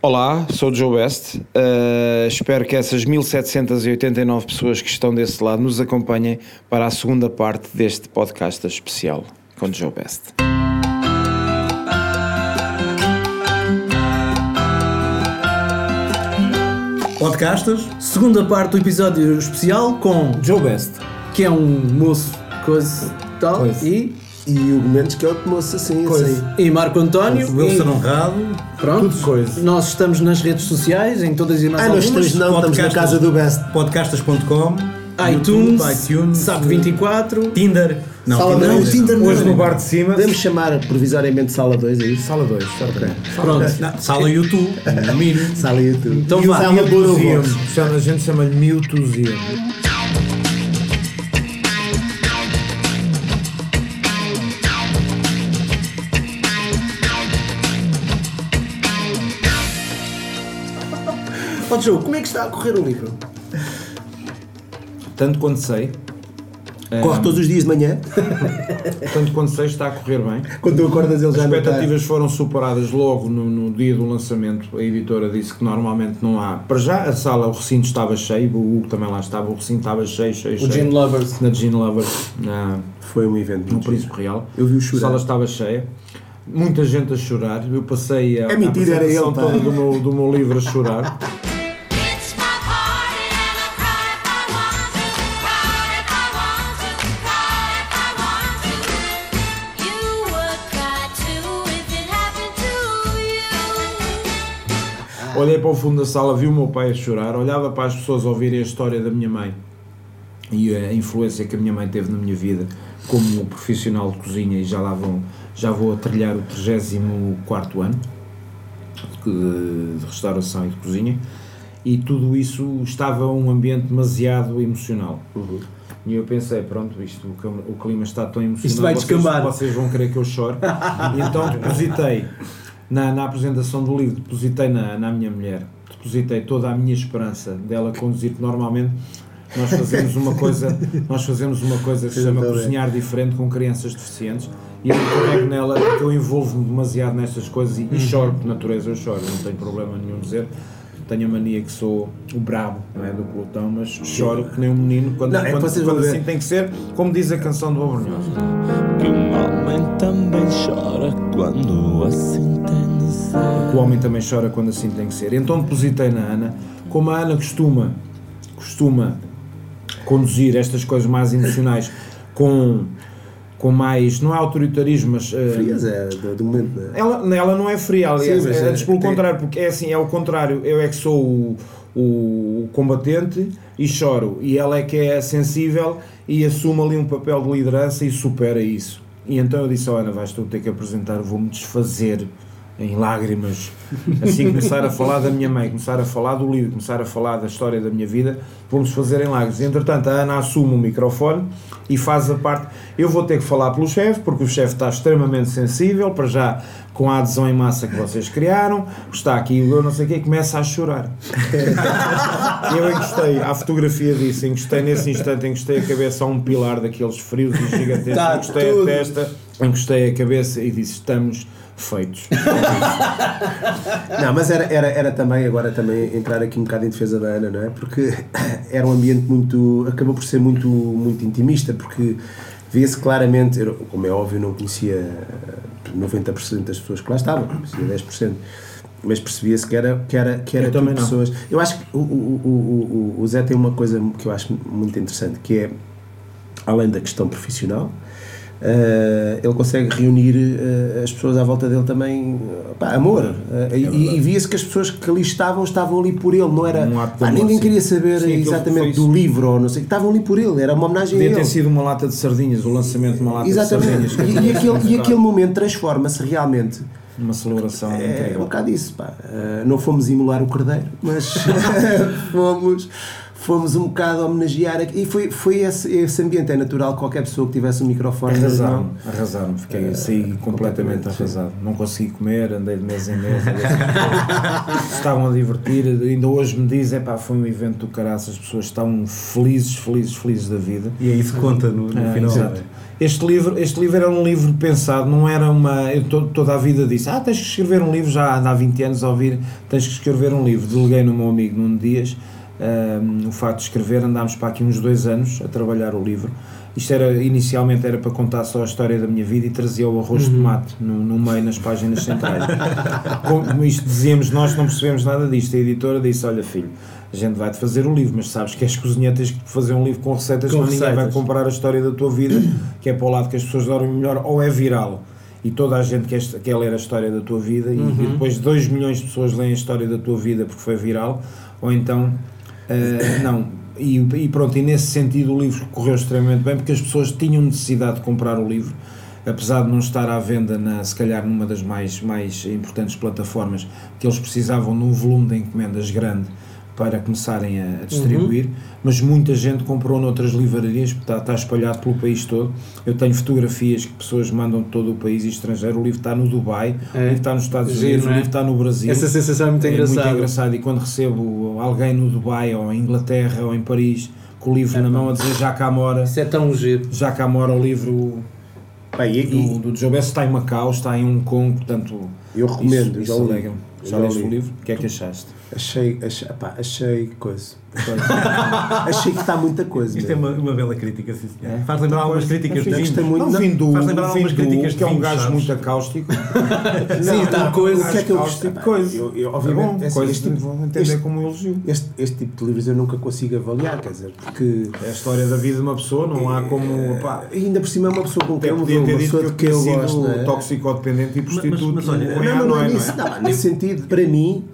Olá, sou o Joe Best. Uh, espero que essas 1789 pessoas que estão desse lado nos acompanhem para a segunda parte deste podcast especial com o Joe Best. Podcastas, segunda parte do episódio especial com Joe Best, que é um moço, coisa tal, Coisa. e, E o Mendes que é outro moço assim, Coisa. assim. e Marco António. Wilson e, Honrado, pronto, tudo coisa. nós estamos nas redes sociais, em todas e mais Ah, nós algumas. três não, estamos na Podcastas. casa do Best. Podcastas.com, iTunes, iTunes, SAP24, Tinder. Não, Sala Tinder, dois. não. Tinder Hoje não. no bar de cima. Podemos chamar provisoriamente Sala 2, é isso? Sala 2, ok. Pronto. Não, sala YouTube, no mínimo. Sala YouTube. Então E o vá. Sala Chama- A gente chama-lhe Mewtwozeum. Ó Joe, como é que está a correr o livro? Tanto quanto sei, Corre todos os dias de manhã? tanto quanto sei, está a correr bem. Quando tu acordas ele As já não está. expectativas foram superadas logo no, no dia do lançamento. A editora disse que normalmente não há. Para já, a sala, o recinto estava cheio, o Hugo também lá estava, o recinto estava cheio, cheio, o cheio. Gene Lovers. Na Gene Lovers, na, Foi um evento no muito giro. Príncipe Real. Eu vi o A chorar. sala estava cheia. Muita gente a chorar. Eu passei a, É mentira, a era apresentação ele, pá. toda do meu, do meu livro a chorar. Olhei para o fundo da sala, vi o meu pai a chorar, olhava para as pessoas a ouvirem a história da minha mãe e a influência que a minha mãe teve na minha vida como profissional de cozinha e já lá vão, já vou a trilhar o 34 ano de, restauração e de cozinha e tudo isso estava um ambiente demasiado emocional. E eu pensei, pronto, isto, o clima está tão emocional, Isto vai vocês, descambar. vocês vão querer que eu chore. Então depositei, na, na apresentação do livro, depositei na, na minha mulher, depositei toda a minha esperança dela conduzir, que normalmente nós fazemos uma coisa, nós fazemos uma coisa que se chama cozinhar diferente com crianças deficientes e eu carrego nela, porque eu envolvo-me demasiado nestas coisas e, e choro, por natureza eu choro, não tenho problema nenhum dizer. Tenho a mania que sou o brabo não é, do pelotão, mas choro que nem um menino quando, Não, é quando, quando assim tem que ser, como diz a canção do Abrunhoso. Que um homem também chora quando assim o homem também chora quando assim tem que ser. Então depositei na Ana, como a Ana costuma, costuma conduzir estas coisas mais emocionais com, com mais, não é autoritarismo, mas eh, Frias é do, do momento, não é? ela, ela não é fria, aliás, Sim, é, é- pelo tem- contrário, porque é assim, é o contrário, eu é que sou o, o combatente e choro, e ela é que é sensível e assume ali um papel de liderança e supera isso. E então eu disse, oh, Ana, vais tu ter que apresentar, vou-me desfazer em lágrimas, assim começar a falar da minha mãe, começar a falar do livro, começar a falar da história da minha vida, vamos fazer em lágrimas. Entretanto, a Ana assume o microfone e faz a parte. Eu vou ter que falar pelo chefe, porque o chefe está extremamente sensível, para já com a adesão em massa que vocês criaram, está aqui, eu não sei o quê, começa a chorar. eu encostei à fotografia disso, encostei nesse instante, encostei a cabeça a um pilar daqueles frios e gigantescos, Tá encostei tudo. a testa, encostei a cabeça e disse: Estamos feitos. Não, mas era, era, era também, agora também entrar aqui um bocado em defesa da Ana, não é? Porque era um ambiente muito, acabou por ser muito, muito intimista, porque via-se claramente, eu, como é óbvio, não conhecia eh, 90% das pessoas que lá estavam, conhecia 10%. Mas percebia-se que era, que era, que era Eu não. pessoas. Eu acho que o, o, o, o Zé tem uma coisa que eu acho muito interessante, que é, além da questão profissional, eh, ele consegue reunir eh, as pessoas à volta dele também, eh, pá, amor. Eh, e e via-se que as pessoas que ali estavam, estavam ali por ele, não era. Um de pá, ninguém queria saber Sim, exatamente do livro ou não sei, estavam ali por ele, era uma homenagem a Podia ele. ter sido uma lata de sardinhas, o lançamento de uma lata de Exatamente. sardinhas. E, e aquele, e aquele momento transforma-se realmente. Uma celebração É um incrível. bocado isso, pá. Não fomos imolar o cordeiro, mas fomos, fomos um bocado homenagear aqui. E foi, foi esse, esse ambiente. É natural que qualquer pessoa que tivesse um microfone Arrasaram, arrasaram, fiquei saí completamente completamente, arrasado. Não consegui comer, andei de mês em mês. Estavam a divertir, ainda hoje me dizem, pá, foi um evento do caraças, as pessoas estão felizes, felizes, felizes da vida. E é isso que conta no, no Ah, final. exato. Este livro, este livro era um livro pensado, não era uma. Eu to- toda a vida disse: Ah, tens que escrever um livro, já há 20 anos a ouvir, tens que escrever um livro. Deleguei no meu amigo Nuno Dias ahm, o facto de escrever, andámos para aqui uns dois anos a trabalhar o livro. Isto era, inicialmente era para contar só a história da minha vida e trazia o arroz de tomate no, no meio, nas páginas centrais. Como isto dizíamos, nós não percebemos nada disto. A editora disse: Olha, filho, a gente vai-te fazer o livro, mas sabes que és cozinheiro, tens que fazer um livro com receitas, Com senão ninguém vai comprar a história da tua vida, que é para o lado que as pessoas dormem melhor, ou é viral. E toda a gente quer, quer ler a história da tua vida, e- e depois 2 milhões de pessoas leem a história da tua vida porque foi viral, ou então, eh, não. E, e pronto, e nesse sentido o livro correu extremamente bem, porque as pessoas tinham necessidade de comprar o livro, apesar de não estar à venda, na, se calhar numa das mais, mais importantes plataformas, que eles precisavam de um volume de encomendas grande para começarem a, distribuir, mas muita gente comprou noutras livrarias, está, está espalhado pelo país todo. Eu tenho fotografias que pessoas mandam de todo o país e estrangeiro. O livro está no Dubai, É. o livro está nos Estados Giro, Unidos, não o é? livro está no Brasil. Essa sensação é muito É engraçada. muito engraçado e quando recebo alguém no Dubai ou em Inglaterra ou em Paris com o livro na mão a dizer já cá mora, Isso é tão giro. já cá mora o livro Pá, e- do, do Joe está em Macau, está em Hong Kong, portanto Eu recomendo, isso, já isso li. alegra-me. Já Já leste o livro? O que é que achaste? Achei, achei, pá, achei coisa. achei que está muita coisa. Isto é mesmo. uma, uma bela crítica, sim, senhor. Faz lembrar algumas críticas de Não, vinhos. muito. Não, Não, vindo, faz lembrar algumas críticas de que é um gajo sabes? muito acáustico. Sim, está coisa. O que é que eu gostei? coisa. Eu, eu, É obviamente, bom, é assim, coisa este, vou entender este- como um elogio. este, este tipo de livros eu nunca consigo avaliar, quer dizer, porque É a história da vida de uma pessoa, não há como. Pá, ainda por cima é uma pessoa com quem eu ter uma pessoa de quem eu gosto. é? toxicodependente e prostituto. mas olha, não, Não, não, não é é? não, nesse sentido, para mim,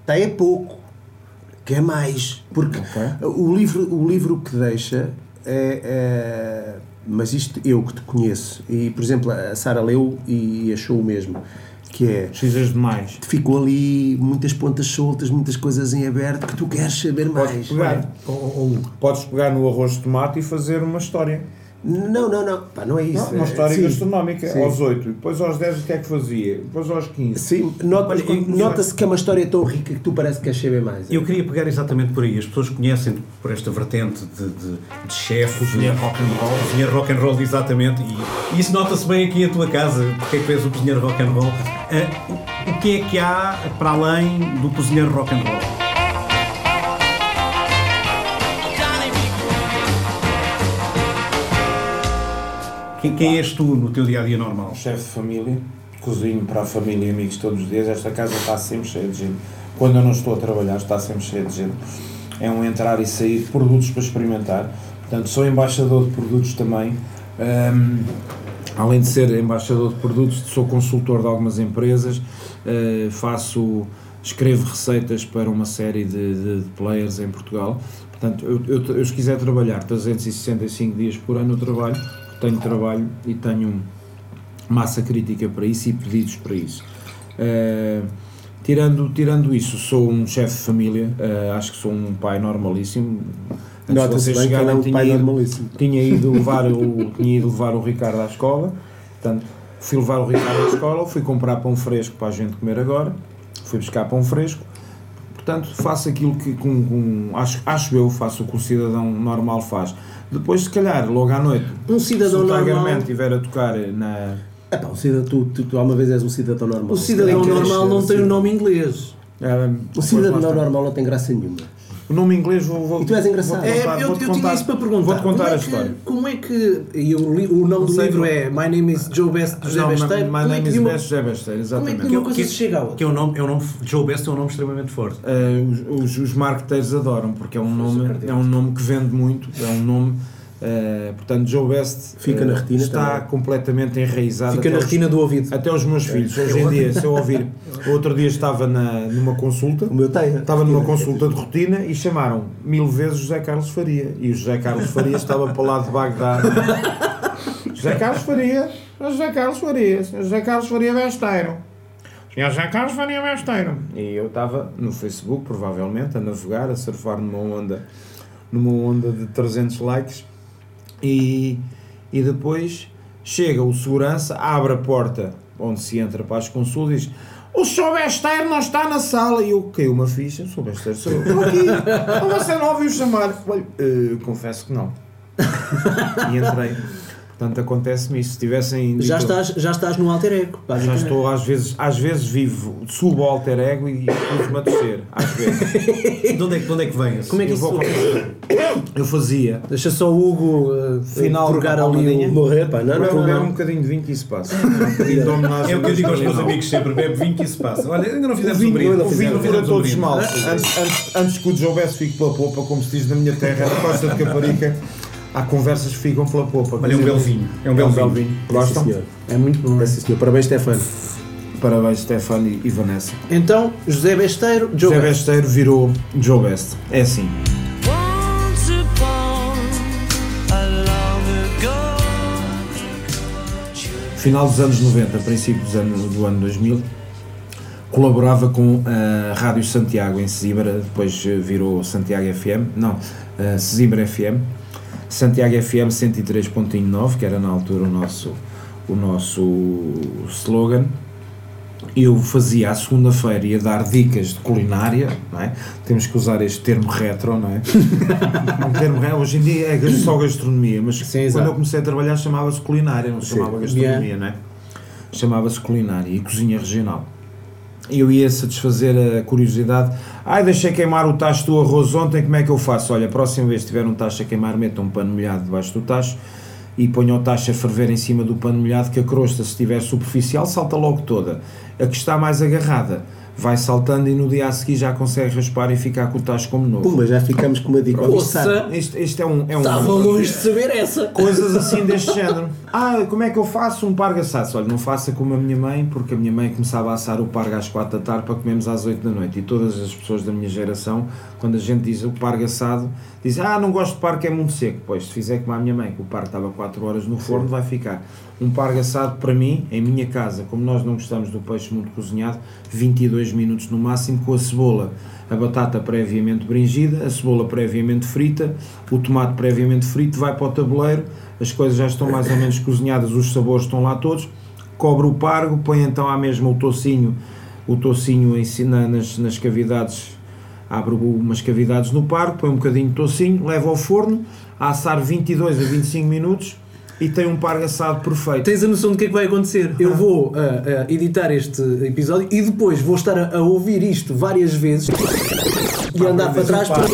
está é pouco, que é mais, porque Ok. o, livro, o livro que deixa é, é- Mas isto eu que te conheço, e por exemplo, a Sara leu e achou o mesmo, que é. Precisas de mais. Ficou ali muitas pontas soltas, muitas coisas em aberto que tu queres saber Podes mais. pegar, podes pegar no arroz de tomate e fazer uma história. Não, não, não, pá, não é isso. Não, uma é- história sim, gastronómica. sim. Aos 8, depois aos 10 o que é que fazia? Depois aos 15. Sim, nota- nota-se que é uma história tão rica que tu parece que queres saber mais. Eu queria pegar exatamente por aí. As pessoas conhecem por esta vertente de, de, de chefe, Cozinheiro de- rock and roll. Cozinheiro rock and roll, exatamente. E, e isso nota-se bem aqui em tua casa, porque é que tu és o cozinheiro rock and roll. Ah, o, o que é que há para além do cozinheiro rock and roll? Quem, quem és tu no teu dia a dia normal? chefe de família, cozinho para a família e amigos todos os dias. Esta casa está sempre cheia de gente. Quando eu não estou a trabalhar, está sempre cheia de gente. É um entrar e sair de produtos para experimentar. Portanto, sou embaixador de produtos também. Ahm, além de ser embaixador de produtos, sou consultor de algumas empresas. eh, faço, escrevo receitas para uma série de, de- de players em Portugal. Portanto, eu, eu, eu se quiser trabalhar 365 dias por ano, eu trabalho, tenho trabalho e tenho massa crítica para isso e pedidos para isso. Eh, tirando, tirando isso, sou um chefe de família, eh, acho que sou um pai normalíssimo. Antes de Nota-se bem que é um pai ido- normalíssimo. tinha ido levar o, tinha ido levar o Ricardo à escola, portanto, fui levar o Ricardo à escola, fui comprar pão fresco para a gente comer agora, fui buscar pão fresco, portanto, faço aquilo que com, com- acho, acho eu, faço o que um cidadão normal faz. Depois, se calhar, logo à noite, Um se cidadão o Tiger normal. Man estiver a tocar na. É pá, o cidadão, tu, tu, tu alguma vez és um cidadão normal. O cidadão queres normal não tem o nome inglês. ah, O cidadão normal não tem graça nenhuma. O nome inglês vou, vou E tu és engraçado. vou-te É, contar- eu, vou-te eu tinha contar- isso para perguntar. Vou-te contar como é a que, história. Como é que. E o, li- o nome do sei, livro é My Name is Joe Best José Não, Besteiro. My é name is Best José Besteiro, Como é que exatamente. uma coisa se chega a outra? Que é um nome, é um nome, Joe Best é um nome extremamente forte. Uh, os, os, os marketeiros adoram porque é um nome é um nome que vende muito é um nome uh, portanto Joe Best Fica uh, na retina está também. completamente enraizado Fica na os- retina do ouvido. até os meus filhos. Hoje em dia se eu ouvir outro dia estava na, numa consulta. O meu tem. estava numa consulta de rotina e chamaram mil vezes José Carlos Faria. E o José Carlos Faria estava para o lado de Bagdá José Carlos Faria José Carlos Faria José Carlos Faria Besteiro. Senhor José Carlos Faria Besteiro. E eu estava no Facebook provavelmente a navegar a surfar numa onda numa onda de 300 likes e, e depois chega o segurança, abre a porta onde se entra para as consultas e diz o Sr. Besteiro não está na sala e eu caiu uma ficha, o Sr. Besteiro sou eu, estou aqui, Então você não ouviu chamar? Olha, eh, confesso que não. E entrei. Portanto, acontece-me isso. Se tivessem Já dito- estás, já estás no alter ego. já estou, às vezes, às vezes vivo, subo ao alter ego e pus-me a descer. Às vezes. De onde é, que- de onde é que vem esse? Como é que Eu, isso vou, eu fazia. Deixa só o Hugo uh, Final da ali o... Morrer, pá, não, não, não. um bocadinho de vinho que isso passa. Um bocadinho de homenagem É o que eu digo aos meus amigos sempre, bebe vinho que isso passa. Olha, ainda não O fizemos um vinho, brinde. o vinho um todos males. Antes, que o Joubesse fique pela popa, como se diz na minha terra, na costa de Caparica, há conversas que ficam pela popa. Olha, é um belo vinho. É um belo vinho. Gostam? Sim, senhor. É muito bom. É, sim, senhor. Parabéns, Stefano. Parabéns, Stefano e, Vanessa. Então, José Besteiro, Joe José Best. Besteiro virou Joe Best. É assim. Final dos anos 90, princípio dos anos, do ano 2000, colaborava com a Rádio Santiago em Sesimbra, depois eh, virou Santiago FM, não, eh, Sesimbra FM, Santiago FM 103.9, que era na altura o nosso, o nosso slogan. Eu fazia à segunda-feira ia dar dicas de culinária, não é? Temos que usar este termo retro, não é? um termo retro, hoje em dia é só gastronomia, mas Sim, quando exato. eu comecei a trabalhar chamava-se culinária, não chamava gastronomia, não é? Chamava-se culinária e cozinha regional. Eu ia satisfazer a curiosidade. Ai, deixei queimar o tacho do arroz ontem, como é que eu faço? Olha, a próxima vez que tiver um tacho a queimar, meta um pano molhado debaixo do tacho e ponha o tacho a ferver em cima do pano molhado, que a crosta, se estiver superficial, salta logo toda. A que está mais agarrada vai saltando e no dia a seguir já consegue raspar e ficar com o tacho como novo. Pumba, já ficamos com uma dica. Ouça, Isto, isto é um. É um estava longe de saber essa. coisas assim deste género. Ah, como é que eu faço um pargo assado? Olha, não faça como a minha mãe, porque a minha mãe começava a assar o pargo às 4 da tarde para comermos às 8 da noite. E todas as pessoas da minha geração, quando a gente diz o pargo assado, dizem, ah, não gosto de pargo, é muito seco. Pois, se fizer como a minha mãe, que o pargo estava 4 horas no forno, vai ficar. Um pargo assado, para mim, em minha casa, como nós não gostamos do peixe muito cozinhado, 22 minutos no máximo, com a cebola a batata previamente bringida, a cebola previamente frita, o tomate previamente frito, vai para o tabuleiro, as coisas já estão mais ou menos cozinhadas, os sabores estão lá todos, cobre o pargo, põe então à mesma o tocinho, o tocinho em si- na- nas, nas cavidades, abre umas cavidades no pargo, põe um bocadinho de tocinho, leva ao forno, a assar 22 a 25 minutos e tem um pargo assado perfeito. Tens a noção do que é que vai acontecer? Eu vou ah, ah, editar este episódio e depois vou estar a, a ouvir isto várias vezes e andar para trás para,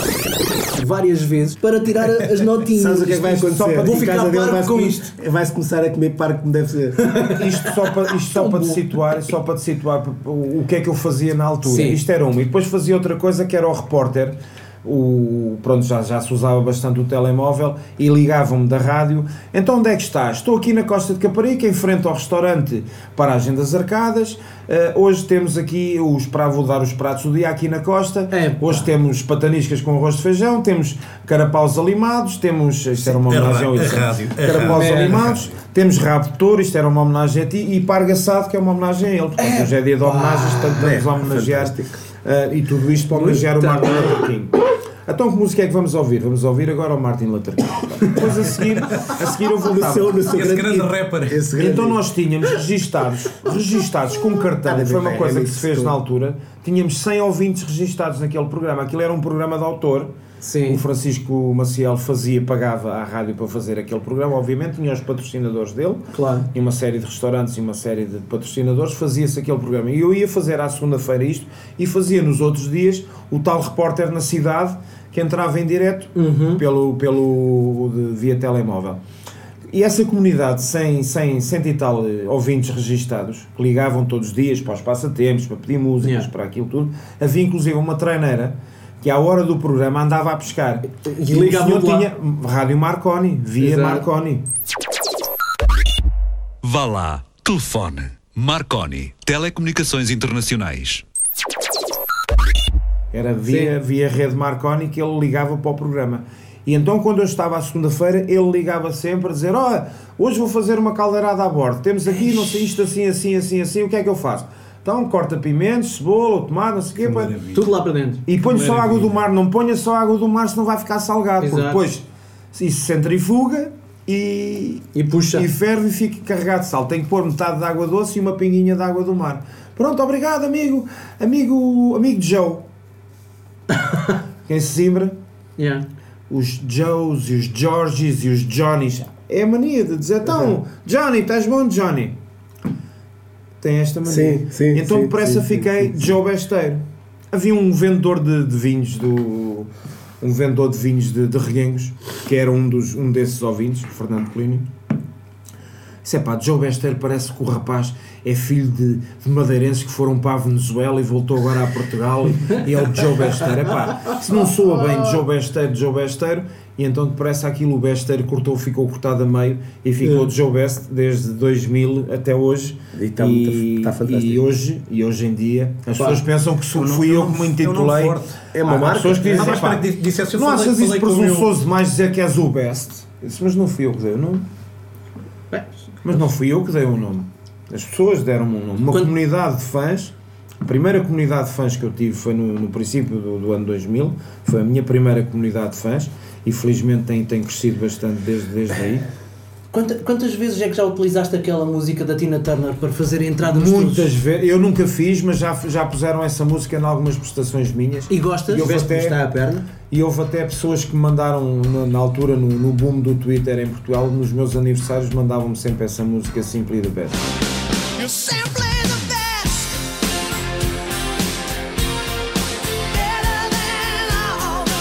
várias vezes para tirar as notinhas. Sabes o que é que vai Isto só acontecer? para- vou ficar parvo vai-se com com- isto. Vai-se começar a comer parque como deve ser. Isto só para, isto só para te situar, só para te situar o, o que é que eu fazia na altura. Sim. Isto era uma. E depois fazia outra coisa que era o repórter. O, pronto, já, já se usava bastante o telemóvel e ligavam-me da rádio. Então onde é que estás? Estou aqui na Costa de Caparica, em frente ao restaurante Paragem das Arcadas. Eh, hoje temos aqui os para vou dar os pratos do dia aqui na Costa. É, hoje temos pataniscas com arroz de feijão, temos carapaus alimados, temos. Isto era uma A homenagem isso. rádio, a Carapaus rádio. alimados, temos rabo de touro, isto era uma homenagem a ti, e parga assado, que é uma homenagem a ele. Portanto, hoje é dia de homenagens, portanto, estamos a homenagear. eh, e tudo isto para homenagear o Martin Luther King. Então, que música é que vamos ouvir? Vamos ouvir agora o Martin Luther King. Depois a seguir, a seguir eu no seu Esse grande rapper. Esse grande- Então nós tínhamos registados, registados com cartão, foi uma coisa que se fez na altura, tínhamos 100 ouvintes registados naquele programa, aquilo era um programa de autor, Sim. o Francisco Maciel fazia, pagava à rádio para fazer aquele programa, obviamente tinha os patrocinadores dele, Claro. e uma série de restaurantes e uma série de patrocinadores, fazia-se aquele programa. E eu ia fazer à segunda-feira isto e fazia nos outros dias o tal repórter na cidade que entrava em direto pelo, pelo de- via telemóvel. E essa comunidade, sem, sem cento e tal eh, ouvintes registados, que ligavam todos os dias para os passatempos, para pedir músicas, Yeah. para aquilo tudo, havia inclusive uma treineira que à hora do programa andava a pescar. E o ligavam senhor tinha Rádio Marconi, via Exato. Marconi. Vá lá, telefone. Marconi, Telecomunicações Internacionais. Era via, via rede Marconi que ele ligava para o programa. E então, quando eu estava à segunda-feira, ele ligava sempre a dizer: Olha, hoje vou fazer uma caldeirada a bordo. Temos aqui, não sei, isto assim, assim, assim, assim. O que é que eu faço? Então corta pimentos, cebola, tomate, não sei o quê. Tudo lá para dentro. E ponho só água do mar, não ponha só água do mar, senão vai ficar salgado. Porque Exato. depois isso centrifuga e, E puxa. e ferve e fica carregado de sal. Tem que pôr metade de água doce e uma pinguinha de água do mar. Pronto, obrigado, amigo, amigo, amigo Joe. Quem se Zimbra? Yeah. Os Joes e os Georges e os Johnnies. É a mania de dizer, então, Johnny, estás bom, Johnny? Tem esta mania. Sim, sim, Então sim, depressa sim, sim, fiquei Joe Besteiro. Havia um vendedor de, de vinhos do. Um vendedor de vinhos de, de Reguengos, que era um, dos, um desses ouvintes, o Fernando Plínio. Disse, é pá, Joe Besteiro parece que o rapaz é filho de, de madeirenses que foram para a Venezuela e voltou agora a Portugal e, e é o Joe Besteiro. É pá, se não soa bem de Joe Besteiro, de Joe Besteiro, e então depressa aquilo o Besteiro cortou, ficou cortado a meio e ficou de Joe Best desde 2000 até hoje. E está muito- está fantástico. E hoje, e hoje em dia, as Pá, pessoas pensam que sou- eu não- fui eu que me intitulei. É uma Há marca. pessoas que dizem, Ah, mas não achas isso presunçoso demais dizer que és o best? Disse, mas não fui eu que dei o nome. Bem, Mas não fui eu que dei o nome. As pessoas deram-me um nome. Uma Quando- comunidade de fãs. A primeira comunidade de fãs que eu tive foi no, no princípio do, do ano 2000. Foi a minha primeira comunidade de fãs. E felizmente tem, tem crescido bastante desde, desde aí. quanta- quantas vezes é que já utilizaste aquela música da Tina Turner para fazer a entrada nos Muitas vezes. Eu nunca fiz, mas já, já puseram essa música em algumas prestações minhas. E gostas? E eu- Veste até- a perna? E houve até pessoas que me mandaram, na, na altura, no, no boom do Twitter em Portugal, nos meus aniversários, mandavam-me sempre essa música Simply the Best. You're simply the best. Better than all the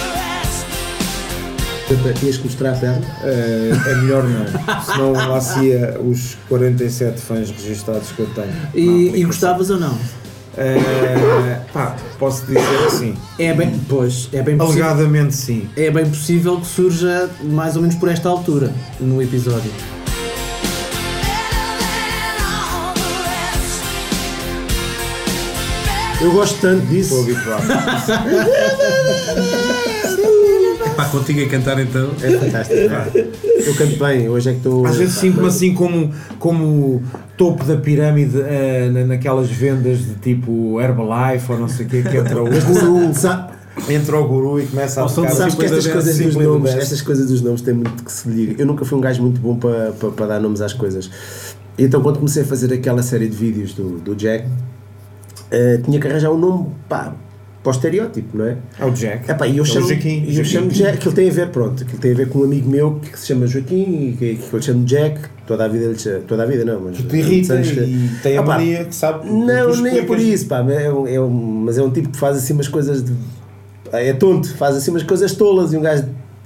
rest. Tinhas que mostrar a perna? Eh, é melhor não, senão lá se ia os 47 fãs registados que eu tenho. E, e gostavas ou não? Eh, pá, posso dizer assim, É bem, pois, é bem possível. alegadamente sim. É bem possível que surja mais ou menos por esta altura no episódio. Eu gosto tanto disso. habituado. Pá, contigo a cantar então. É fantástico. pá. Eu canto bem, hoje é que estou. Às vezes sinto-me assim como, como topo da pirâmide eh, na- naquelas vendas de tipo Herbalife ou não sei o quê, que entra o guru, entra o guru e começa a Ou são tocar. Sabes que estas coisas, dos nomes, estas coisas dos nomes têm muito que se liga. Eu nunca fui um gajo muito bom para, para, para dar nomes às coisas. Então, quando comecei a fazer aquela série de vídeos do, do Jack, eh, tinha que arranjar um nome pá, para o estereótipo, não é? É o Jack. Epá, e eu É o chamo, Joaquim. e eu chamo Jack, que ele tem a ver, pronto, que ele tem a ver com um amigo meu que se chama Joaquim e que, que eu lhe chamo Jack, toda a vida ele chama- toda a vida não, mas Te irrita que- e tem a Epá, mania que sabe. Não, tu nem é por isso, pá, é um, é um- mas é um tipo que faz assim umas coisas de. É tonto, faz assim umas coisas tolas e um gajo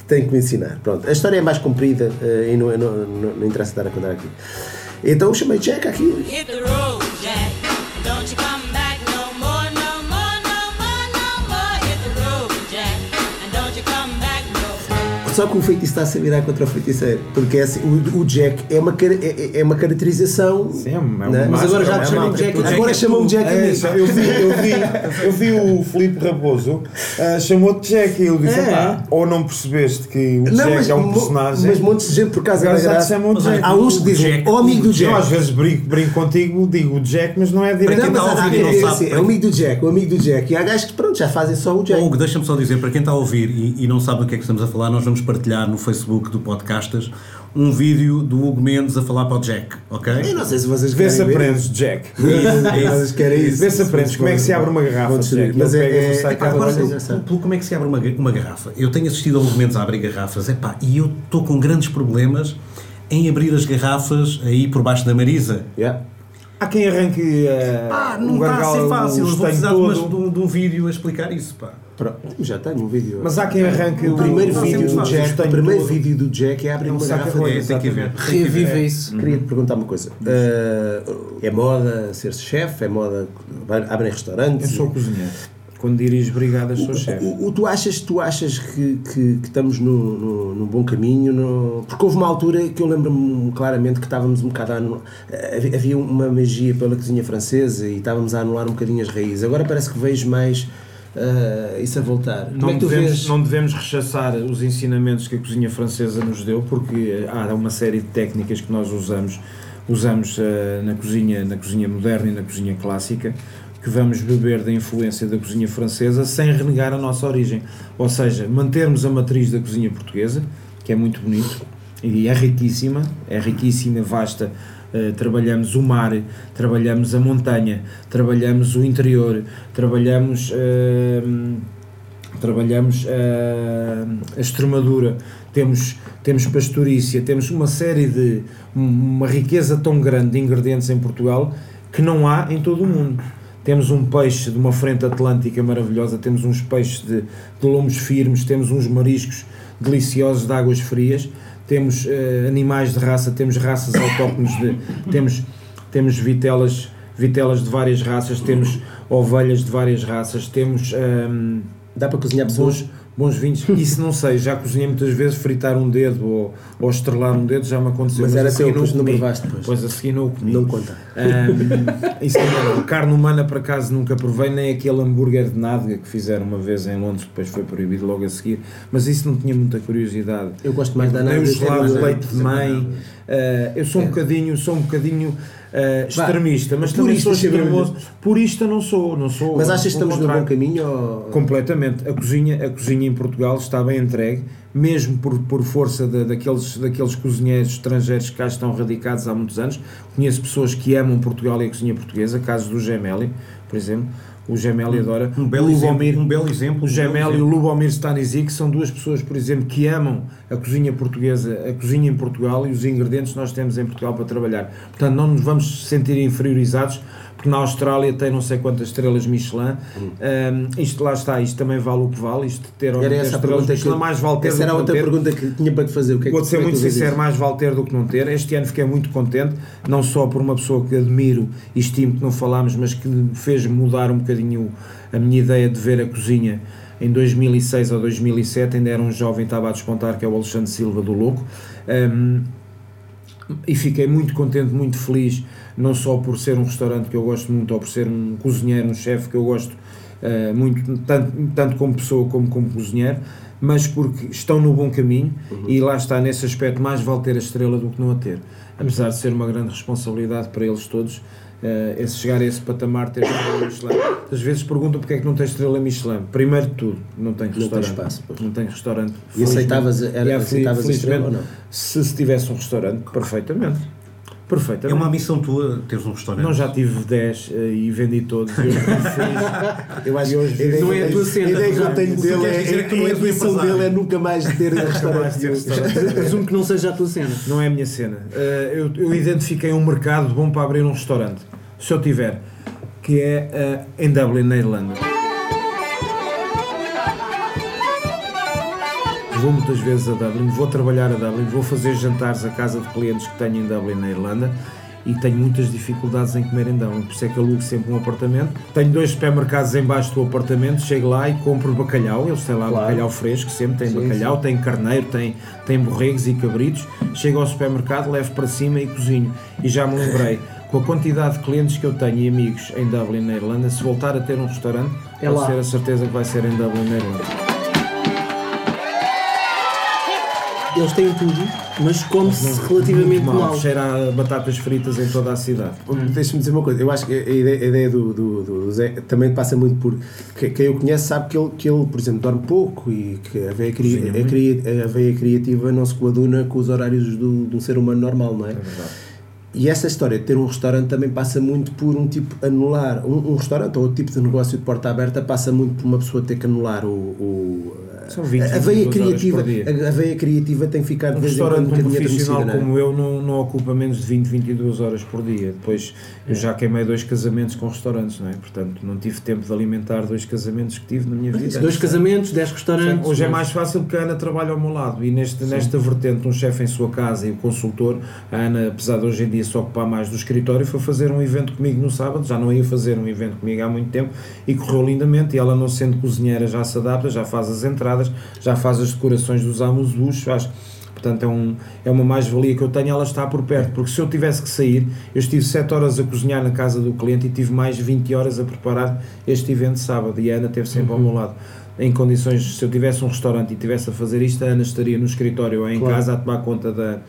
tem que me ensinar. Pronto, a história é mais comprida eh, e não, não, não, não interessa estar a contar aqui. Então eu chamei Jack aqui. Só que o feitiço está a se virar contra o feiticeiro. Porque é assim, o, o Jack é uma, cara- é, é uma caracterização. Sim, é uma- né? Mas agora já é te chamam. Jack. Agora chamam-me Jack a É, mim. eu vi, eu vi, eu vi o Filipe Raposo ah, chamou-te Jack e ele disse: É. "Epá, ou não percebeste que o Não, Jack mas, é um personagem. mas montes de gente por causa da graça. chamam Há uns que o dizem, Jack- ó amigo do Jack. Eu às vezes brinco, brinco contigo, digo o Jack, mas não é Para quem está a ouvir e não é, sabe, assim, é o amigo do Jack, o amigo do Jack. E há gajos que pronto, já fazem só o Jack. Hugo, deixa-me só dizer, para quem está a ouvir e, e não sabe do que é que estamos a falar, nós vamos partilhar no Facebook do Podcastas um vídeo do Hugo Mendes a falar para o Jack, ok? Eu não sei se vocês Vê se aprendes, Jack. Vocês querem isso. Vê se aprendes como é que se abre uma garrafa, Jack. Mas é, é, é, Agora, pelo como é que se abre uma, uma garrafa? Eu tenho assistido a momentos a abrir garrafas, epá, e eu estou com grandes problemas em abrir as garrafas aí por baixo da Marisa. Yeah. Há quem arranque eh, Pá, não está a ser fácil, eu vou precisar de um, de um vídeo a explicar isso, pá. Pronto, já tenho um vídeo. Mas há quem arranque o primeiro não, vídeo do Jack, o primeiro vídeo do Jack é abrir uma garrafa de É, tem que ver. exatamente. Reviva isso. Queria te perguntar uma coisa. Uh, é moda ser-se chefe? É moda. abrem restaurantes? Eu sou cozinheiro. Quando dirijo brigadas, sou chefe. O, o- tu achas, tu achas que, que, que estamos no, no, no bom caminho? No... Porque houve uma altura que eu lembro-me claramente que estávamos um bocado a anular, havia- havia uma magia pela cozinha francesa e estávamos a anular um bocadinho as raízes. Agora parece que vejo mais uh, isso a voltar. Não é devemos, vês? não devemos rechaçar os ensinamentos que a cozinha francesa nos deu, porque há uma série de técnicas que nós usamos usamos eh, na, cozinha, na cozinha moderna e na cozinha clássica, que vamos beber da influência da cozinha francesa sem renegar a nossa origem. Ou seja, mantermos a matriz da cozinha portuguesa, que é muito bonito e é riquíssima, é riquíssima, vasta. Eh, trabalhamos o mar, trabalhamos a montanha, trabalhamos o interior, trabalhamos. eh, trabalhamos eh, a extremadura, temos, temos pastorícia, temos uma série de. um- uma riqueza tão grande de ingredientes em Portugal que não há em todo o mundo. Temos um peixe de uma frente atlântica maravilhosa, temos uns peixes de, de lomos firmes, temos uns mariscos deliciosos de águas frias, temos eh, animais de raça, temos raças autóctones, de, temos, temos vitelas, vitelas de várias raças, temos ovelhas de várias raças, temos. ehm, Dá para cozinhar pessoas? Bons, vinhos. Isso não sei, já cozinhei muitas vezes, fritar um dedo ou, ou estrelar um dedo já me aconteceu. Mas era a seguir teu, pois o não provaste, pois. Pois a seguir não o comi. Não conta. Ahm, isso não. Carne humana, por acaso, nunca provei, nem aquele hambúrguer de nádega que fizeram uma vez em Londres, depois foi proibido logo a seguir. Mas isso não tinha muita curiosidade. Eu gosto mais da Nem nada. o gelado de leite de mãe. Ah, eu sou um bocadinho, sou um bocadinho ah, extremista, mas também sou extremoso. Purista não sou, não sou. Mas achas que estamos no bom caminho? Ou... Completamente. A cozinha, a cozinha em Portugal está bem entregue, mesmo por, por força da- daqueles, daqueles cozinheiros estrangeiros que cá estão radicados há muitos anos. Conheço pessoas que amam Portugal e a cozinha portuguesa, casos do Gemelli, por exemplo. O Gemelli adora. Um belo o exemplo. Lubomir, Um belo exemplo. o um belo e o. Lubomir Stanisic são duas pessoas, por exemplo, que amam a cozinha portuguesa, a cozinha em Portugal e os ingredientes que nós temos em Portugal para trabalhar. Portanto, não nos vamos sentir inferiorizados, porque na Austrália tem não sei quantas estrelas Michelin. Um, isto lá está, isto também vale o que vale. Isto ter ou não ter estrelas Michelin, que, mais vale ter essa era que outra ter. pergunta que tinha para te fazer. O que é que, Vou-te ser que muito sincero, mais vale ter do que não ter. Este ano fiquei muito contente, não só por uma pessoa que admiro e estimo, que não falámos, mas que fez mudar um bocadinho a minha ideia de ver a cozinha. Em 2006 ou 2007, ainda era um jovem, estava a despontar, que é o Alexandre Silva do Louco. Um, e fiquei muito contente, muito feliz, não só por ser um restaurante que eu gosto muito, ou por ser um cozinheiro, um chefe que eu gosto eh, muito, tanto, tanto como pessoa como como cozinheiro, mas porque estão no bom caminho e lá está, nesse aspecto, mais vale ter a estrela do que não a ter. Apesar de ser uma grande responsabilidade para eles todos, eh, esse chegar a esse patamar, ter estrela Michelin. Às vezes perguntam porque é que não tem estrela Michelin. Primeiro de tudo, não tem tem restaurante. espaço, pois. Não tem restaurante. E aceitavas, era, aceitavas a estrela ou não? se, se tivesse um restaurante, perfeitamente. É Perfeitamente. uma missão tua teres um restaurante. Não, já tive 10 eh, e vendi todos. E hoje feliz. Eu acho ideia, Não é a tua cena, a ideia que eu tenho dele é, é que tu não é a missão dele é nunca mais ter restaurante. restaurante. Presumo que não seja a tua cena. Não é a minha cena. Eh, eu, eu identifiquei um mercado bom para abrir um restaurante. Se eu tiver, que é eh, em Dublin, na Irlanda. Vou muitas vezes a Dublin, vou trabalhar a Dublin, vou fazer jantares à casa de clientes que tenho em Dublin, na Irlanda, e tenho muitas dificuldades em comer em Dublin, por isso é que alugo sempre um apartamento. Tenho dois supermercados embaixo do apartamento, chego lá e compro bacalhau, eles têm lá bacalhau fresco, sempre tem bacalhau, tem carneiro, tem, tem borregos e cabritos. Chego ao supermercado, levo para cima e cozinho. E já me lembrei, com a quantidade de clientes que eu tenho e amigos em Dublin, na Irlanda, se voltar a ter um restaurante, É posso lá. ter a certeza que vai ser em Dublin, na Irlanda. Eles têm tudo, mas come-se relativamente Muito mal. Cheira a batatas fritas em toda a cidade. Deixa-me dizer uma coisa, eu acho que a ideia, a ideia do, do, do Zé também passa muito por. que- Quem o conhece sabe que ele, que ele, por exemplo, dorme pouco e que a veia, cri, Cozinha a, cri- a veia criativa não se coaduna com os horários do, de um ser humano normal, não é? E essa história de ter um restaurante também passa muito por um tipo anular. Um, um restaurante ou outro tipo de negócio de porta aberta passa muito por uma pessoa ter que anular o. o São 20, a veia 22 horas criativa a, veia criativa tem que ficar de Um vez em quando restaurante um bocadinho profissional é? como eu não, não ocupa menos de 20, 22 horas por dia. Depois eu já queimei dois casamentos com restaurantes, não é? Portanto, não tive tempo de alimentar dois casamentos que tive na minha vida. Dois casamentos, dez restaurantes. Hoje é mais fácil porque a Ana trabalha ao meu lado e neste, nesta vertente, um chefe em sua casa e o consultor, a Ana, apesar de hoje em dia se ocupar mais do escritório, foi fazer um evento comigo no sábado, já não ia fazer um evento comigo há muito tempo e correu lindamente. E ela, não sendo cozinheira, já se adapta, já faz as entradas, já faz as decorações dos almoços, faz. Portanto, é, um, é uma mais-valia que eu tenho, ela está por perto, porque se eu tivesse que sair, eu estive 7 horas a cozinhar na casa do cliente e tive mais 20 horas a preparar este evento de sábado e a Ana esteve sempre ao meu lado. Em condições, se eu tivesse um restaurante e tivesse a fazer isto, a Ana estaria no escritório ou em Claro. casa a tomar conta da,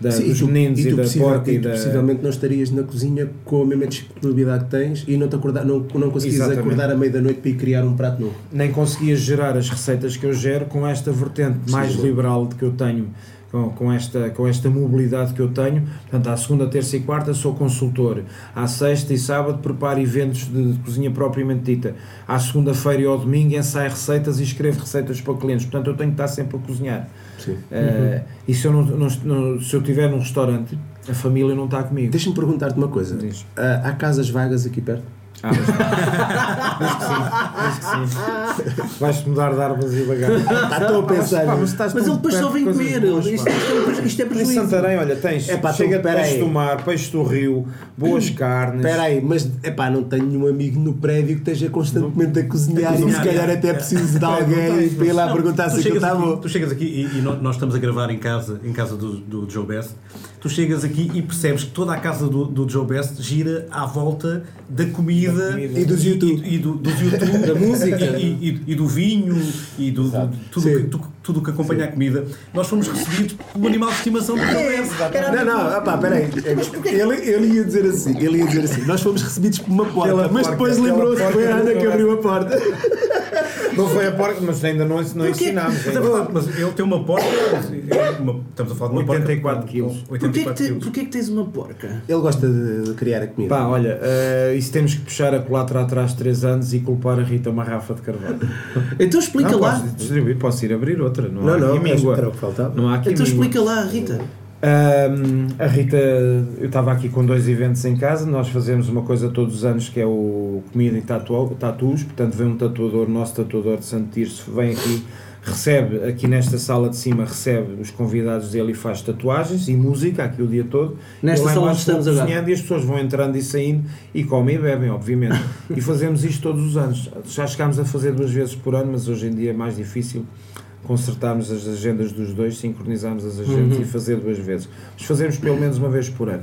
da, Sim, dos meninos e, tu da possível- porca e e da. possivelmente não estarias na cozinha com a mesma disponibilidade que tens e não, te acordar, não, não conseguias Exatamente. acordar à meia da noite para ir criar um prato novo. nem conseguia gerar as receitas que eu gero com esta vertente mais sim. liberal de que eu tenho, com, com, esta, com esta mobilidade que eu tenho. Portanto, à segunda, terça e quarta sou consultor. À sexta e sábado preparo eventos de, de cozinha propriamente dita. À segunda-feira e ao domingo ensaio receitas e escrevo receitas para clientes. Portanto, eu tenho que estar sempre a cozinhar. Sim. Eh, e se eu, não, não- se eu estiver num restaurante, a família não está comigo. Deixa-me perguntar-te uma coisa. Ah, há casas vagas aqui perto? Ah, mas, que sim, diz que sim. Vais-te mudar de armas e bagagem. Tá, estou a pensar. Pá, mas estás Mas tão ele depois só vem comer. boas, Isto, pá. isto é, isto é Em prejuízo. Santarém, olha, tens É pá, chega então, peixe do mar, peixe do rio, boas carnes. Espera aí, mas epá, não tenho nenhum amigo no prédio que esteja constantemente a cozinhar, e se calhar é. até preciso de alguém para ir lá perguntar se aquilo está bom. tu chegas aqui e, e nó- nós estamos a gravar em casa, em casa do, do Joe Best. Tu chegas aqui e percebes que toda a casa do, do Joe Best gira à volta da comida, comida. E dos YouTube. e, e do, dos YouTube, Da música. e, e- do vinho e do, do- tudo, Sim. que, tu- tudo que acompanha a comida. Nós fomos recebidos como animal de estimação do Joe Best. Não, não, opá, peraí. Ele, ele ia dizer assim, ele ia dizer assim, nós fomos recebidos por uma porta, Pela mas porta, depois lembrou-se que foi a do Ana que abriu a porta. Não foi a porca, mas ainda não, não ensinámos. Mas, ainda. verdade, mas ele tem uma porta, uma- estamos a falar de uma porta 84 com- quilos. com Porquê que, 84 te, quilos. porquê que tens uma porca? Ele gosta de, de criar a comida. Pá, olha, eh, isso temos que puxar a culatra atrás de 3 anos e culpar a Rita uma Rafa de Carvalho. Então explica Não, lá. posso distribuir, posso ir abrir outra. Não, não, há não, aqui mas míngua. era o que faltava. Não há aqui Então míngua. explica lá, Rita. Ahm, a Rita, eu estava aqui com dois eventos em casa, nós fazemos uma coisa todos os anos que é o comida e tatu, tatus, portanto vem um tatuador, nosso tatuador de Santo Tirso, vem aqui, recebe, aqui nesta sala de cima, recebe os convidados dele e faz tatuagens e música aqui o dia todo. Nesta lá sala onde estamos agora. E as pessoas vão entrando e saindo e comem e bebem, obviamente. e fazemos isto todos os anos. Já chegámos a fazer duas vezes por ano, mas hoje em dia é mais difícil consertarmos as agendas dos dois, sincronizarmos as agendas Uhum. e fazer duas vezes. Mas fazemos pelo menos uma vez por ano.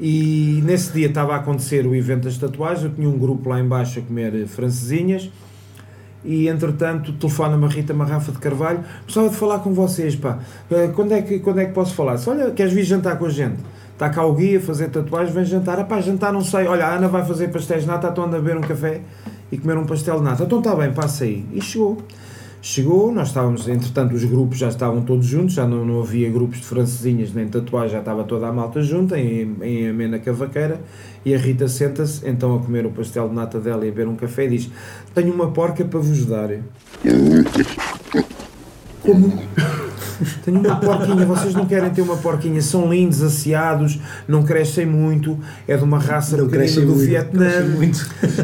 E nesse dia estava a acontecer o evento das tatuagens, eu tinha um grupo lá embaixo a comer eh, francesinhas e entretanto telefona-me a Rita Marrafa de Carvalho, gostava de falar com vocês, pá, Eh, quando é que, quando é que posso falar? Disse, olha, queres vir jantar com a gente? Está cá o guia a fazer tatuagens, vem jantar. Ah pá, jantar não sei, olha, a Ana vai fazer pastéis de nata, anda a beber um café e comer um pastel de nata. Então está bem, passa aí. E chegou. Chegou, nós estávamos, entretanto, os grupos já estavam todos juntos, já não, não havia grupos de francesinhas nem tatuagem, já estava toda a malta junta, em, em amena cavaqueira, e a Rita senta-se, então, a comer o pastel de nata dela e a beber um café, e diz: Tenho uma porca para vos dar. Como? Tenho uma porquinha, vocês não querem ter uma porquinha, são lindos, asseados, não crescem muito, é de uma raça Não pequenina do muito, Vietnã.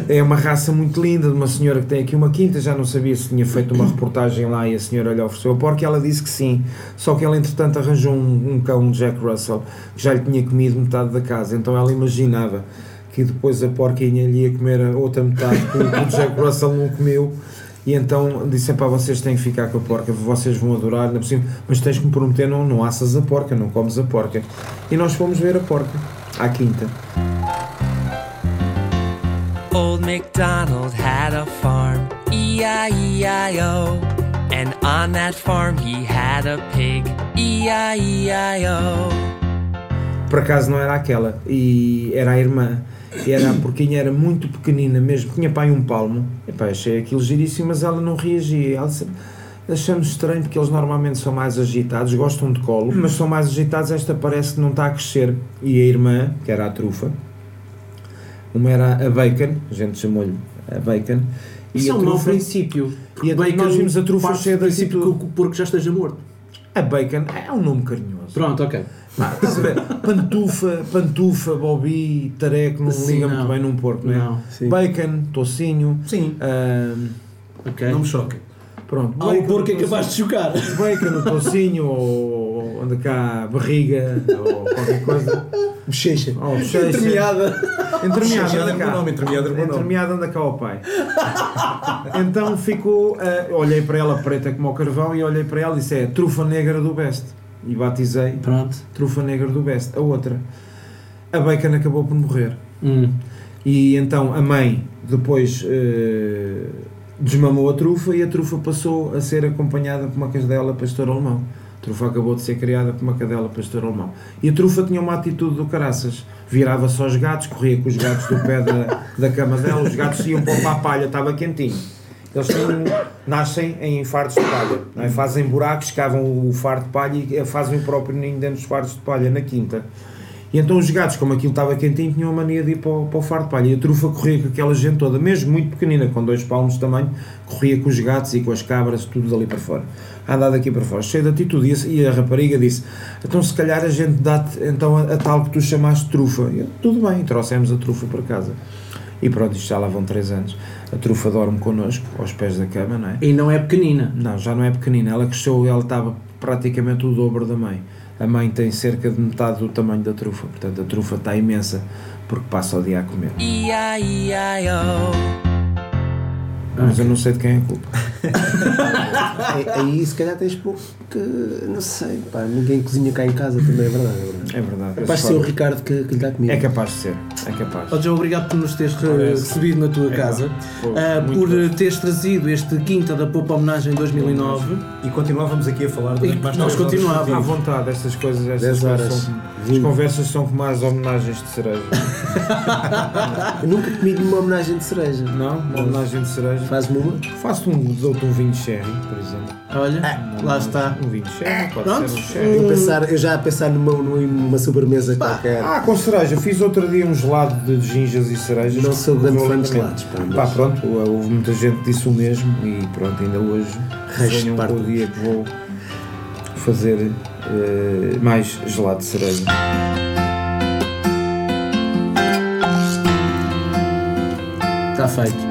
É uma raça muito linda de uma senhora que tem aqui uma quinta. Já não sabia se tinha feito uma reportagem lá e a senhora lhe ofereceu a porca. Ela disse que sim. Só que ela, entretanto, arranjou um, um cão, um Jack Russell, que já lhe tinha comido metade da casa. Então ela imaginava que depois a porquinha lhe ia comer a outra metade que o Jack Russell não comeu. E então disse: para vocês têm que ficar com a porca, vocês vão adorar, ainda por cima, mas tens que me prometer: não, não assas a porca, não comes a porca. E nós fomos ver a porca à quinta. Old MacDonald had a farm, E-I-E-I-O. And on that farm he had a pig, E-I-E-I-O. por acaso não era aquela, e era a irmã, e era a porquinha, era muito pequenina mesmo, tinha pai um palmo, e pá, achei aquilo giríssimo, mas ela não reagia, ela disse, achamos estranho porque eles normalmente são mais agitados, gostam de colo, mas são mais agitados, esta parece que não está a crescer, e a irmã, que era a trufa, uma era a bacon, a gente chamou-lhe a bacon, e Isso é a um mau princípio. E então nós vimos a trufa cheia de princípio atitude. que o porco já esteja morto. a bacon é um nome carinhoso. Pronto, ok. Ah, estás a ver? Pantufa, pantufa, Bobby, tareco, não Sim, liga não. muito bem num porco, não é? Não, sim. Bacon, tocinho, Sim, ahm, Ok. não me choca. pronto. Há o porco é capaz de chocar. Bacon, o tocinho, ou anda cá barriga, ou qualquer coisa. Bochecha. Ou bochecha. Entremeada. Entremeada, Entremeada anda era bom cá. nome, entremeada. Entremeada, anda cá ao pai. Então ficou, ah, olhei para ela preta como o carvão e olhei para ela e disse, é trufa negra do best. E batizei Pronto. trufa negra do best. A outra, a bacon acabou por morrer. Hum. E então a mãe depois eh, desmamou a trufa e a trufa passou a ser acompanhada por uma casdela pastor alemão. trufa acabou de ser criada por uma cadela pastor alemão. E a trufa tinha uma atitude do caraças. Virava-se aos gatos, corria com os gatos do pé da, da cama dela, os gatos iam para a palha, estava quentinho. Eles têm, nascem em fardos de palha, é? fazem buracos, cavam o fardo de palha e fazem o próprio ninho dentro dos fardos de palha, na quinta. E então os gatos, como aquilo estava quentinho, tinham a mania de ir para o, para o fardo de palha. E a trufa corria com aquela gente toda, mesmo muito pequenina, com dois palmos de tamanho, corria com os gatos e com as cabras, tudo dali para fora. A andar daqui para fora, cheio de atitude. E a, rapariga disse: Então, se calhar a gente dá-te então, a, a tal que tu chamaste trufa. Eu, tudo bem, trouxemos a trufa para casa. E pronto, isto já lá vão três anos. A trufa dorme connosco, aos pés da cama, não é? E não é pequenina. Não, já não é pequenina. Ela cresceu e ela estava praticamente o dobro da mãe. A mãe tem cerca de metade do tamanho da trufa, portanto a trufa está imensa porque passa o dia a comer. E-I-E-I-O. Mas eu não sei de quem é a culpa. É- Aí se calhar tens pouco que. Não sei, pá, ninguém cozinha cá em casa também, é verdade. É verdade. É verdade. Capaz de ser o Ricardo que, que lhe dá comida. É capaz de ser. É capaz. Ó João, obrigado por nos teres re- recebido na tua É, casa, pô, ah, por gosto. teres trazido este Quinta da Popa Homenagem 2009. E continuávamos aqui a falar durante mais nós continuávamos. À vontade, estas coisas, coisas horas. são, as conversas são como as homenagens de cereja. Eu nunca comi nenhuma homenagem de cereja. Não? Uma homenagem de cereja. Faz-me uma? Faço um, dou-te um vinho sherry, por exemplo. Olha, lá está. Um vinho sherry, pode Pronto. ser um sherry. Eu, pensar, eu já a pensar numa, numa sobremesa qualquer. Ah, com cereja. Fiz outro dia um gelado de ginjas e cerejas. Não sou grande fã de gelados, pá, Pá, pronto, houve muita gente que disse o mesmo e pronto, ainda hoje Resto com o dia que vou fazer eh, mais gelado de cereja. Está feito.